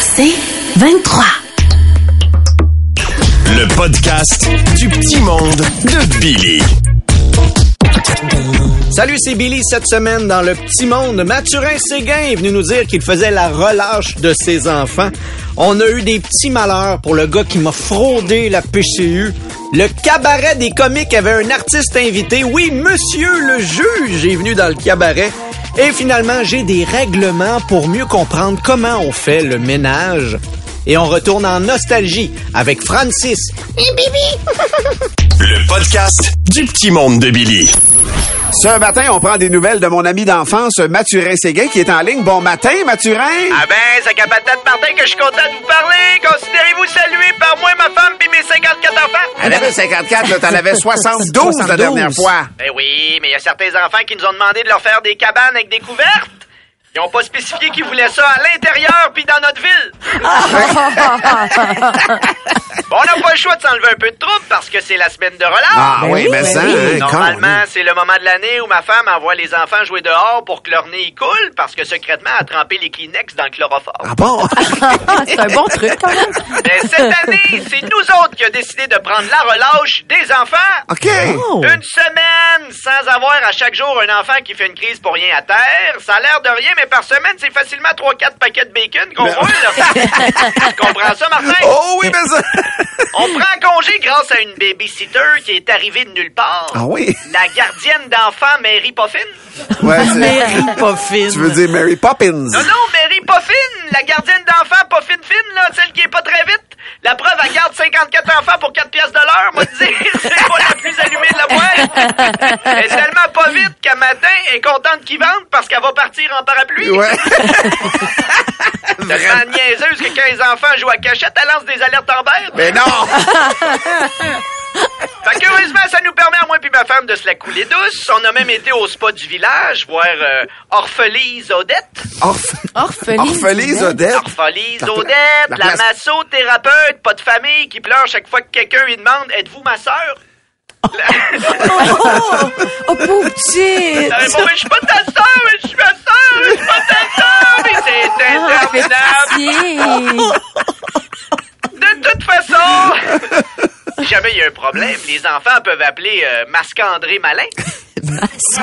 C'est 23. Le podcast du petit monde de Billy. Salut, c'est Billy. Cette semaine, dans le petit monde, Mathurin Séguin est venu nous dire qu'il faisait la relâche de ses enfants. On a eu des petits malheurs pour le gars qui m'a fraudé la PCU. Le cabaret des comiques avait un artiste invité. Oui, monsieur le juge est venu dans le cabaret. Et finalement, j'ai des règlements pour mieux comprendre comment on fait le ménage. Et on retourne en nostalgie avec Francis. Le podcast du petit monde de Billy. Ce matin, on prend des nouvelles de mon ami d'enfance, Mathurin Séguin, qui est en ligne. Bon matin, Mathurin! Ah ben, c'est qu'à patate Martin que je suis content de vous parler. Considérez-vous salué par moi, ma femme puis mes 54 enfants? Elle avait 54, là, t'en avais 72, la 72. dernière fois. Ben oui, mais il y a certains enfants qui nous ont demandé de leur faire des cabanes avec des couvertes. Ils ont pas spécifié qu'ils voulaient ça à l'intérieur puis dans notre ville. bon, on n'a pas le choix de s'enlever un peu de trouble parce que c'est la semaine de relâche. Ah oui, mais ça, hein, Normalement, c'est le moment de l'année où ma femme envoie les enfants jouer dehors pour que leur nez y coule parce que secrètement, elle a trempé les Kleenex dans le chloroforme. Ah bon? C'est un bon truc, quand même. Mais cette année, c'est nous autres qui avons décidé de prendre la relâche des enfants. OK. Oh. Une semaine sans avoir à chaque jour un enfant qui fait une crise pour rien à terre. Ça a l'air de rien, mais par semaine, c'est facilement 3-4 paquets de bacon qu'on roule. là. tu comprends ça, Martin? Oh oui, mais ça... On prend congé grâce à une babysitter qui est arrivée de nulle part. Ah oui? La gardienne d'enfants Mary Poffin. Ouais, c'est- Mary pas fine. tu veux dire Mary Poppins? Non, non, Mary Poffin, la gardienne d'enfants Poffin Fine, là, celle qui est pas très vite. La preuve, elle garde 54 enfants pour 4 pièces de l'heure. Moi, dire, c'est pas la plus allumée de la boîte. Elle est tellement pas vite qu'à matin, elle est contente qu'ils vendent parce qu'elle va partir en parapluie. Ouais. Tellement niaiseuse que quand les enfants jouent à cachette, elle lance des alertes en vert. Mais non! Fait que heureusement, ça nous permet à moi et ma femme de se la couler douce. On a même été au spa du village, voir euh, Orphelise Odette. Orph... Orpheline. Orphelise Odette. Orphelise Odette, la la, massothérapeute, pas de famille, qui pleure chaque fois que quelqu'un lui demande « Êtes-vous ma sœur? » Oh, oh, pauvre. Elle répond, Mais je suis pas ta sœur, mais je suis ma sœur, je suis pas ta sœur, mais c'est interminable. De toute façon, si jamais il y a un problème, les enfants peuvent appeler euh, Malin. C'est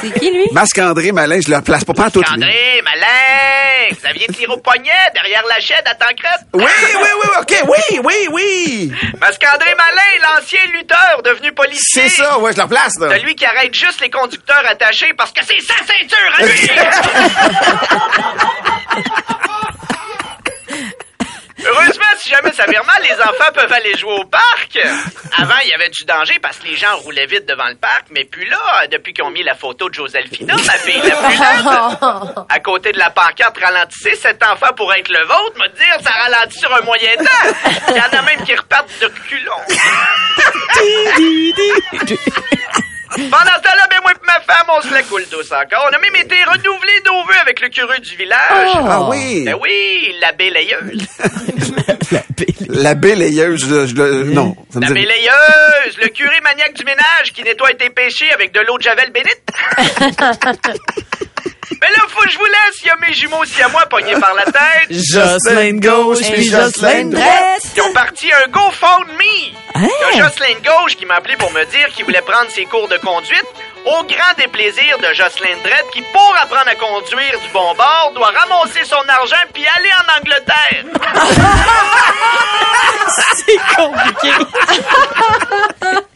c'est qui, lui? Masque-André Malin, je le place pas pas tout. André Malin! Vous aviez tiré au poignet derrière la chaîne à Tancrète? Oui, oui, oui, OK, oui, oui, oui! Masque-André Malin, l'ancien lutteur devenu policier. C'est ça, ouais, je le replace, là. Celui qui arrête juste les conducteurs attachés parce que c'est sa ceinture à lui! Heureusement, si jamais ça vire mal, les enfants peuvent aller jouer au parc. Avant, il y avait du danger parce que les gens roulaient vite devant le parc, mais puis là, depuis qu'ils ont mis la photo de Joselphina, ma fille la plus laide, à côté de la pancarte ralentissez, cet enfant pourrait être le vôtre, me dire, ça ralentit sur un moyen temps. Il y en a même qui repartent de reculons. Pendant ce temps-là, ben moi et ma femme, on se la coule tous encore. On a même été renouvelés nos vœux avec le curé du village. Ah oui! Ben oui, la bélayeuse. La bélayeuse, je, je, le- non. Ça me La dit- bélayeuse, le curé maniaque du ménage qui nettoie tes péchés avec de l'eau de javel bénite. Mais là, faut que je vous laisse, il y a mes jumeaux aussi à moi pognés par la tête. Jocelyn gauche Et puis Jocelyne Jocelyn droite. Drette. Ils ont parti un GoFundMe. Il y a Jocelyn Gauche qui m'a appelé pour me dire qu'il voulait prendre ses cours de conduite au grand déplaisir de Jocelyn Dredd qui, pour apprendre à conduire du bon bord, doit ramasser son argent puis aller en Angleterre. C'est compliqué.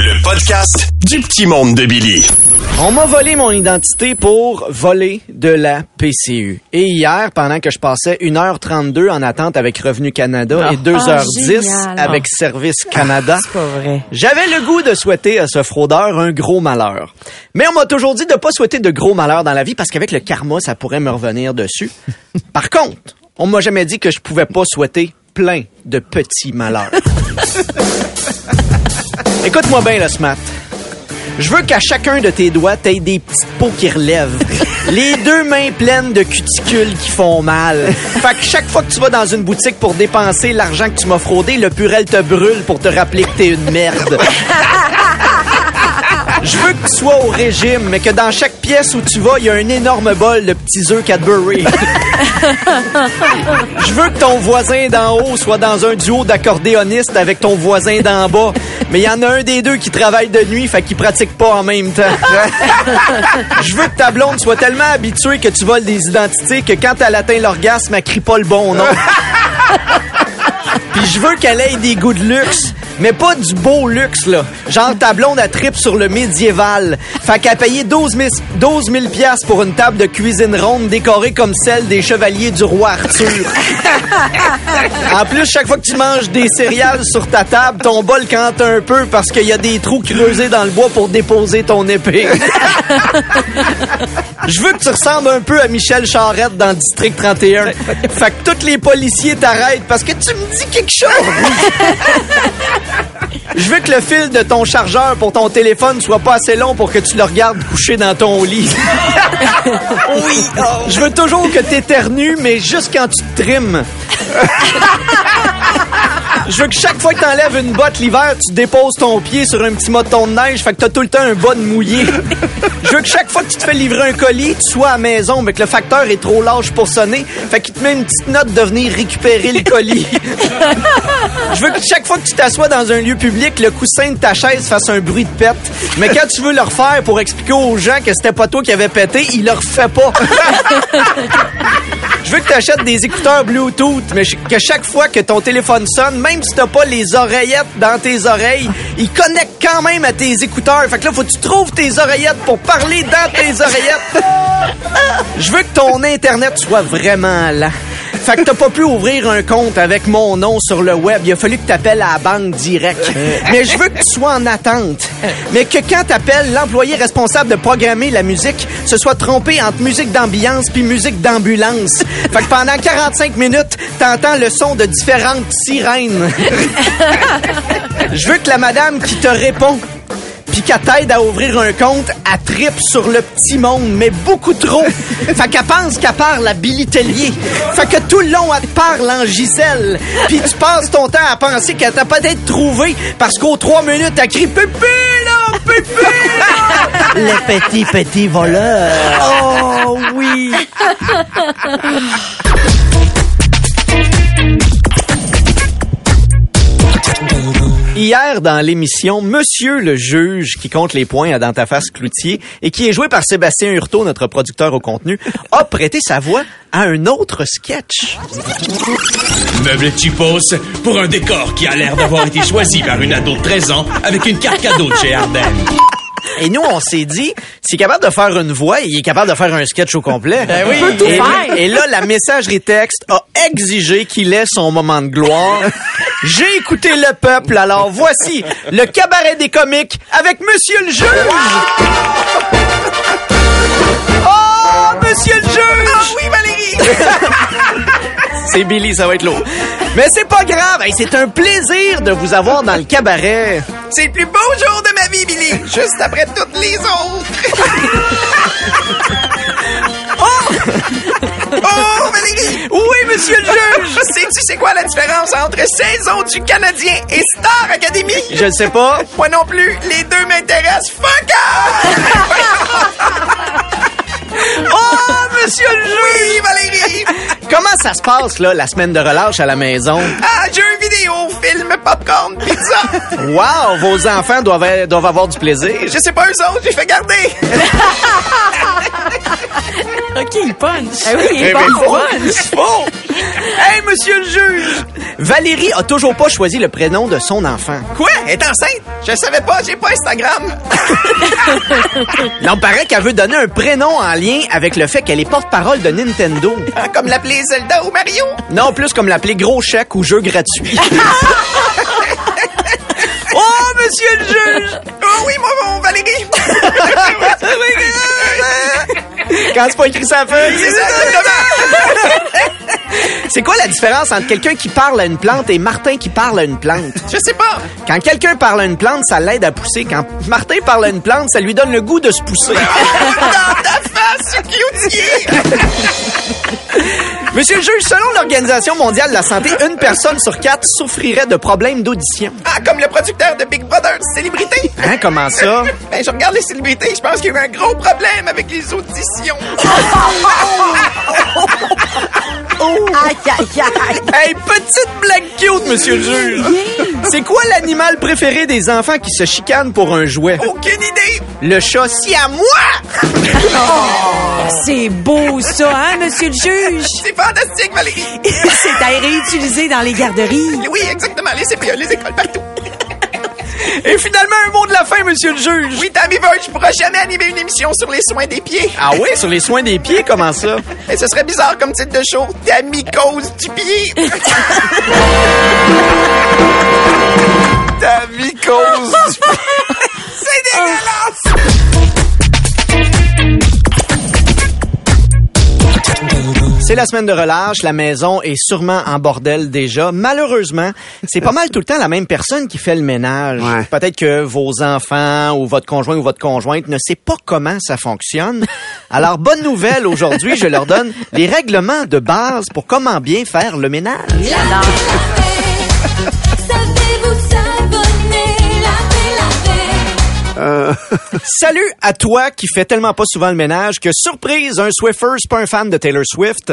Le podcast du petit monde de Billy. On m'a volé mon identité pour voler de la PCU. Et hier, pendant que je passais 1h32 en attente avec Revenu Canada et 2h10 génial. avec Service Canada, C'est pas vrai. j'avais le goût de souhaiter à ce fraudeur un gros malheur. Mais on m'a toujours dit de pas souhaiter de gros malheurs dans la vie parce qu'avec le karma, ça pourrait me revenir dessus. Par contre, on m'a jamais dit que je pouvais pas souhaiter plein de petits malheurs. Écoute-moi bien, le smart. Je veux qu'à chacun de tes doigts, t'aies des petites peaux qui relèvent. Les deux mains pleines de cuticules qui font mal. Fait que chaque fois que tu vas dans une boutique pour dépenser l'argent que tu m'as fraudé, le purel te brûle pour te rappeler que t'es une merde. Je veux que tu sois au régime, mais que dans chaque pièce où tu vas, il y a un énorme bol de petits œufs Cadbury. Je veux que ton voisin d'en haut soit dans un duo d'accordéonistes avec ton voisin d'en bas. Mais il y en a un des deux qui travaille de nuit, fait qu'il pratique pas en même temps. Je veux que ta blonde soit tellement habituée que tu voles des identités que quand elle atteint l'orgasme, elle crie pas le bon nom. Puis je veux qu'elle ait des goûts de luxe, mais pas du beau luxe, là. Genre, ta blonde, elle tripe sur le médiéval. Fait a payé 12 000, 12 000 piastres pour une table de cuisine ronde décorée comme celle des chevaliers du roi Arthur. en plus, chaque fois que tu manges des céréales sur ta table, ton bol cante un peu parce qu'il y a des trous creusés dans le bois pour déposer ton épée. Je veux que tu ressembles un peu à Michel Charette dans District 31. Fait que tous les policiers t'arrêtent parce que tu me dis quelque chose. Je veux que le fil de ton chargeur pour ton téléphone soit pas assez long pour que tu le regardes couché dans ton lit. oui. Je veux toujours que t'éternues, mais juste quand tu te trimes. Je veux que chaque fois que t'enlèves une botte l'hiver, tu déposes ton pied sur un petit moton de neige, fait que t'as tout le temps un bas de mouillé. Je veux que chaque fois que tu te fais livrer un colis, tu sois à la maison, mais que le facteur est trop large pour sonner, fait qu'il te met une petite note de venir récupérer le colis. Je veux que chaque fois que tu t'assois dans un lieu public, le coussin de ta chaise fasse un bruit de pète. Mais quand tu veux le refaire pour expliquer aux gens que c'était pas toi qui avais pété, il le refait pas. Je veux que tu achètes des écouteurs Bluetooth, mais que chaque fois que ton téléphone sonne, même si t'as pas les oreillettes dans tes oreilles, il connecte quand même à tes écouteurs. Fait que là, faut que tu trouves tes oreillettes pour parler dans tes oreillettes. Je veux que ton Internet soit vraiment lent. Fait que t'as pas pu ouvrir un compte avec mon nom sur le web. Il a fallu que t'appelles à la banque direct. Mais je veux que tu sois en attente. Mais que quand t'appelles l'employé responsable de programmer la musique, se soit trompé entre musique d'ambiance puis musique d'ambulance. Fait que pendant 45 minutes, t'entends le son de différentes sirènes. Je veux que la madame qui te répond puis qu'elle t'aide à ouvrir un compte, elle tripe sur le petit monde, mais beaucoup trop. fait qu'elle pense qu'elle parle à Billy Tellier. Fait que tout le long, elle te parle en Gisèle. Puis tu passes ton temps à penser qu'elle t'a peut-être trouvé parce qu'aux trois minutes, elle crie « Pépé, là! Pépé, là! » Le petit, petit voleur. Oh oui! Hier, dans l'émission Monsieur le juge, qui compte les points à Dans ta face Cloutier, et qui est joué par Sébastien Hurtaud, notre producteur au contenu, a prêté sa voix à un autre sketch. Meuble Chipos pour un décor qui a l'air d'avoir été choisi par une ado de 13 ans avec une carte cadeau de chez Ardennes. Et nous, on s'est dit, s'il est capable de faire une voix, il est capable de faire un sketch au complet. oui. Il peut tout et, faire. et là, la messagerie texte a exigé qu'il ait son moment de gloire. J'ai écouté le peuple, alors voici le cabaret des comiques avec Monsieur le juge. Oh, Monsieur le juge! Ah oui, Valérie! c'est Billy, ça va être lourd. Mais c'est pas grave, hey, c'est un plaisir de vous avoir dans le cabaret. C'est le plus beau jour de ma vie, Billy. Juste après toutes les autres. Oh! oh, Valérie! Oui, monsieur le juge! Sais-tu c'est quoi la différence entre saison du Canadien et Star Academy? Je ne sais pas. Moi non plus, les deux m'intéressent. Fuck Oh, monsieur le juge! Oui, Valérie! Comment ça se passe, là, la semaine de relâche à la maison? Ah, jeux vidéo, film, popcorn, pizza! Wow, vos enfants doivent, doivent avoir du plaisir. Je sais pas eux autres, j'ai fait garder! OK, il punch. Ah oui, il bon, punch. Hey, monsieur le juge! Valérie a toujours pas choisi le prénom de son enfant. Quoi? Elle est enceinte? Je savais pas, j'ai pas Instagram. Non, paraît qu'elle veut donner un prénom en lien avec le fait qu'elle est porte-parole de Nintendo. Ah, Comme l'appeler Zelda ou Mario? Non, plus comme l'appeler gros chèque ou jeu gratuit. oh, monsieur le juge! Oh oui, moi, mon Valérie! Quand c'est pas écrit sa feuille. C'est ça. C'est quoi la différence entre quelqu'un qui parle à une plante et Martin qui parle à une plante? Je sais pas. Quand quelqu'un parle à une plante, ça l'aide à pousser. Quand Martin parle à une plante, ça lui donne le goût de se pousser. Dans ta face! Monsieur le juge, selon l'Organisation mondiale de la santé, une personne sur quatre souffrirait de problèmes d'audition. Ah, comme le producteur de Big Brother, célébrité. Hein, comment ça? Ben, je regarde les célébrités, je pense qu'il y a eu un gros problème avec les auditions. Aïe, aïe, aïe. Hey, petite blague cute, monsieur le juge. C'est quoi l'animal préféré des enfants qui se chicanent pour un jouet? Aucune idée. Le chat si à moi! C'est beau, ça, hein, monsieur le juge? C'est fantastique, Valérie. C'est à réutiliser dans les garderies. Oui, exactement, les CPE, les écoles partout. Et finalement, un mot de la fin, monsieur le juge. Oui, Tammy Verge pourra jamais animer une émission sur les soins des pieds. Ah oui, sur les soins des pieds, comment ça? Mais ce serait bizarre comme titre de show. Tammy cause du pied. Tammy cause du C'est dégueulasse. La semaine de relâche, la maison est sûrement en bordel déjà. Malheureusement, c'est pas mal tout le temps la même personne qui fait le ménage. Ouais. Peut-être que vos enfants ou votre conjoint ou votre conjointe ne sait pas comment ça fonctionne. Alors, bonne nouvelle aujourd'hui, je leur donne les règlements de base pour comment bien faire le ménage. Euh, Salut à toi qui fais tellement pas souvent le ménage que surprise, un Swiffer, c'est pas un fan de Taylor Swift.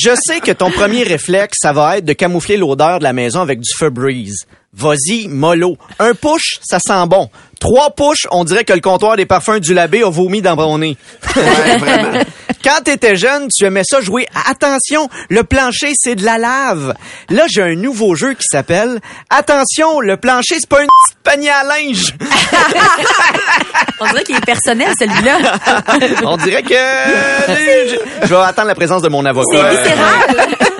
Je sais que ton premier réflexe, ça va être de camoufler l'odeur de la maison avec du Febreze. Vas-y, mollo. Un push, ça sent bon. Trois push, on dirait que le comptoir des parfums du labé a vomi dans mon nez. Quand t'étais jeune, tu aimais ça jouer à Attention, le plancher, c'est de la lave. Là, j'ai un nouveau jeu qui s'appelle Attention, le plancher, c'est pas une panier à linge. On dirait qu'il est personnel, celui-là. On dirait que... je, je vais attendre la présence de mon avocat. C'est viscéral.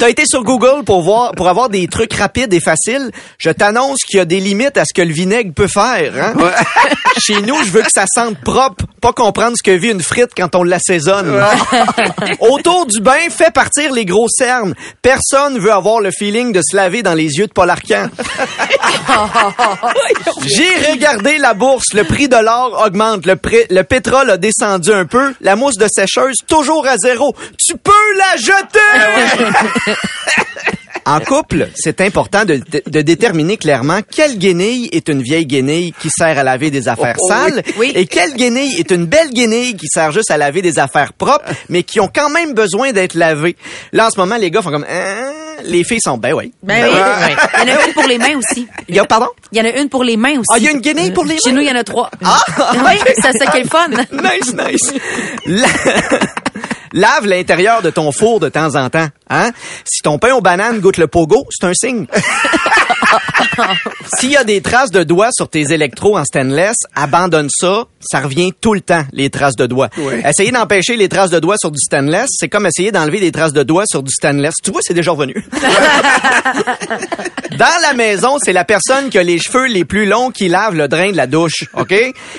T'as été sur Google pour voir, pour avoir des trucs rapides et faciles. Je t'annonce qu'il y a des limites à ce que le vinaigre peut faire. Hein? Chez nous, je veux que ça sente propre, pas comprendre ce que vit une frite quand on l'assaisonne. Autour du bain, fais partir les gros cernes. Personne veut avoir le feeling de se laver dans les yeux de Paul Arcand. J'ai regardé la bourse. Le prix de l'or augmente. Le, pré- le pétrole a descendu un peu. La mousse de sécheuse, toujours à zéro. Tu peux la jeter! En couple, c'est important de, de- de déterminer clairement quelle guenille est une vieille guenille qui sert à laver des affaires Oh, oh, sales oui. et quelle guenille est une belle guenille qui sert juste à laver des affaires propres mais qui ont quand même besoin d'être lavées. Là, en ce moment, les gars font comme... Hein? Les filles sont... Ben oui. Ben oui. Il y en a une pour les mains aussi. Il y a, pardon? Il y en a une pour les mains aussi. Ah, il y a une guenille pour les Chez mains? nous, il y en a trois. Ah! Oui, c'est ça qui est fun. nice, nice. La- Lave l'intérieur de ton four de temps en temps. Hein? Si ton pain aux bananes goûte le pogo, c'est un signe. S'il y a des traces de doigts sur tes électros en stainless, abandonne ça. Ça revient tout le temps, les traces de doigts. Oui. Essayer d'empêcher les traces de doigts sur du stainless, c'est comme essayer d'enlever des traces de doigts sur du stainless. Tu vois, c'est déjà revenu. Dans la maison, c'est la personne qui a les cheveux les plus longs qui lave le drain de la douche, OK?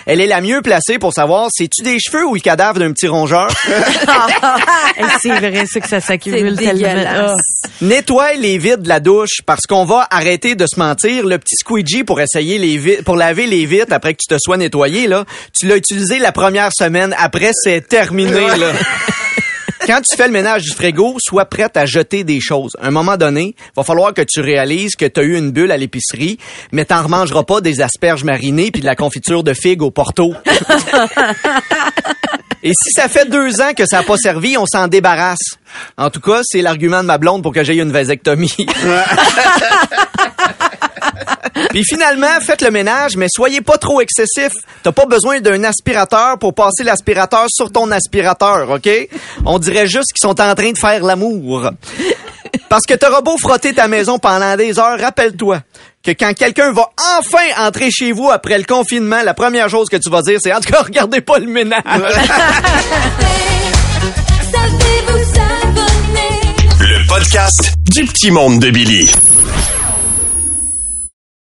Elle est la mieux placée pour savoir c'est-tu des cheveux ou le cadavre d'un petit rongeur? c'est vrai, ça que ça s'accumule C'est tellement. Ah. Nettoie les vides de la douche parce qu'on va arrêter de se mentir. Le petit squeegee pour essayer les pour laver les vitres après que tu te sois nettoyé là, tu l'as utilisé la première semaine. Après, c'est terminé là. quand tu fais le ménage du frigo, sois prête à jeter des choses. À un moment donné, va falloir que tu réalises que tu as eu une bulle à l'épicerie, mais t'en remangeras pas des asperges marinées puis de la confiture de figues au porto. Et si ça fait deux ans que ça n'a pas servi, on s'en débarrasse. En tout cas, c'est l'argument de ma blonde pour que j'aie une vasectomie. Puis finalement, faites le ménage, mais soyez pas trop excessif. T'as pas besoin d'un aspirateur pour passer l'aspirateur sur ton aspirateur, OK? On dirait juste qu'ils sont en train de faire l'amour. Parce que t'auras beau frotter ta maison pendant des heures, rappelle-toi que quand quelqu'un va enfin entrer chez vous après le confinement, la première chose que tu vas dire, c'est en tout cas, regardez pas le ménage. Le podcast du petit monde de Billy.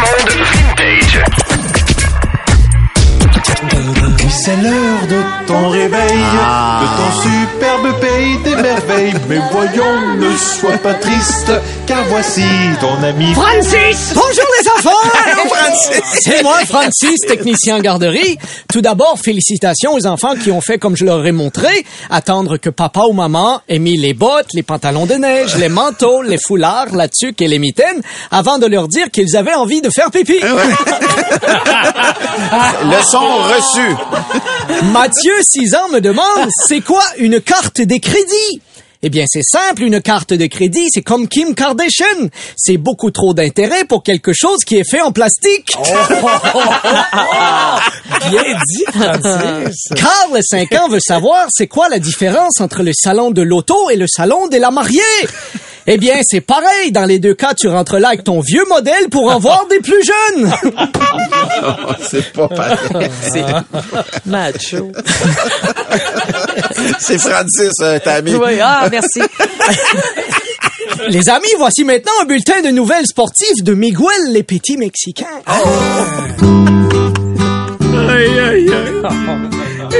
Petit monde vintage. C'est l'heure de ton réveil, de ton superbe pays des merveilles. Mais voyons, ne sois pas triste, car voici ton ami Francis! Bonjour les enfants! Allô, Francis! C'est moi, Francis, technicien en garderie. Tout d'abord, félicitations aux enfants qui ont fait comme je leur ai montré, attendre que papa ou maman aient mis les bottes, les pantalons de neige, les manteaux, les foulards, la tuque et les mitaines avant de leur dire qu'ils avaient envie de faire pipi. Leçon reçue. Mathieu, 6 ans, me demande, c'est quoi une carte des crédits? Eh bien, c'est simple, une carte de crédit, c'est comme Kim Kardashian. C'est beaucoup trop d'intérêt pour quelque chose qui est fait en plastique. Bien dit, Francis. Carl, 5 ans, veut savoir c'est quoi la différence entre le salon de l'auto et le salon de la mariée? Eh bien, c'est pareil. Dans les deux cas, tu rentres là avec ton vieux modèle pour en voir des plus jeunes. c'est pas pareil. Macho. C'est Francis, euh, ta amie. Oui, ah, merci. Les amis, voici maintenant un bulletin de nouvelles sportives de Miguel les petits Mexicains.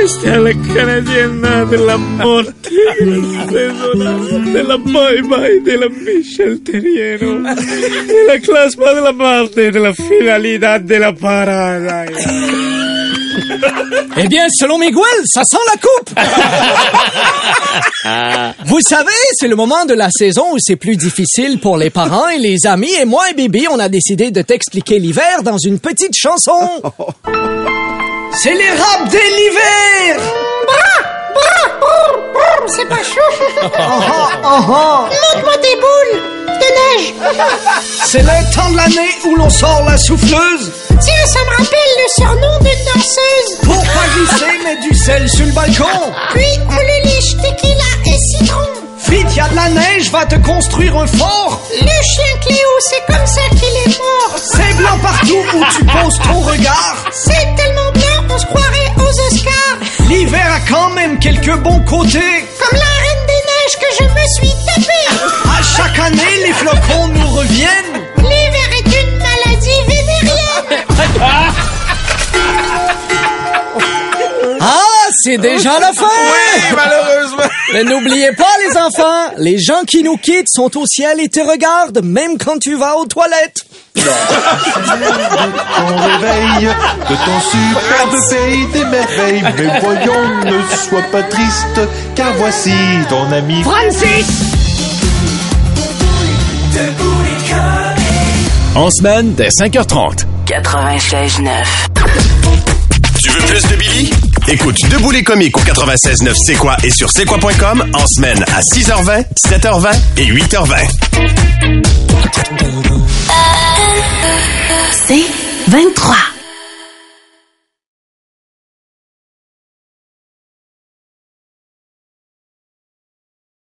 Este a la canadienne de la morte, de la bye bye, de la Michel Terriero, de la clasma de la muerte, de la finalidad de la parada. Eh bien, selon Miguel, ça sent la coupe. Vous savez, c'est le moment de la saison où c'est plus difficile pour les parents et les amis. Et moi et Bibi, on a décidé de t'expliquer l'hiver dans une petite chanson. C'est les rap de l'hiver. C'est pas chaud. Oh, Montre-moi tes boules de neige. C'est le temps de l'année où l'on sort la souffleuse. Tiens, ça me rappelle le surnom d'une danseuse. Pour pas glisser, mets du sel sur le balcon. Puis on le liche tequila et citron. Vite, y a de la neige, va te construire un fort. Le chien Cléo, c'est comme ça qu'il est mort. C'est blanc partout où tu poses ton regard. A quand même quelques bons côtés. Comme la reine des neiges que je me suis tapée. À chaque année, les flocons nous reviennent. L'hiver est une maladie vénérienne. Ah, c'est déjà la fin! Oui, malheureusement. Mais n'oubliez pas, les enfants, les gens qui nous quittent sont au ciel et te regardent, même quand tu vas aux toilettes. Ton réveil, de ton superbe pays des merveilles. Mais voyons, ne sois pas triste, car voici ton ami Francis. En semaine, dès 5h30. 96.9. Tu veux plus de Billy? Écoute Debout les comiques au 96.9 C'est quoi et sur c'est quoi.com en semaine à 6h20, 7h20 et 8h20. C'est 23.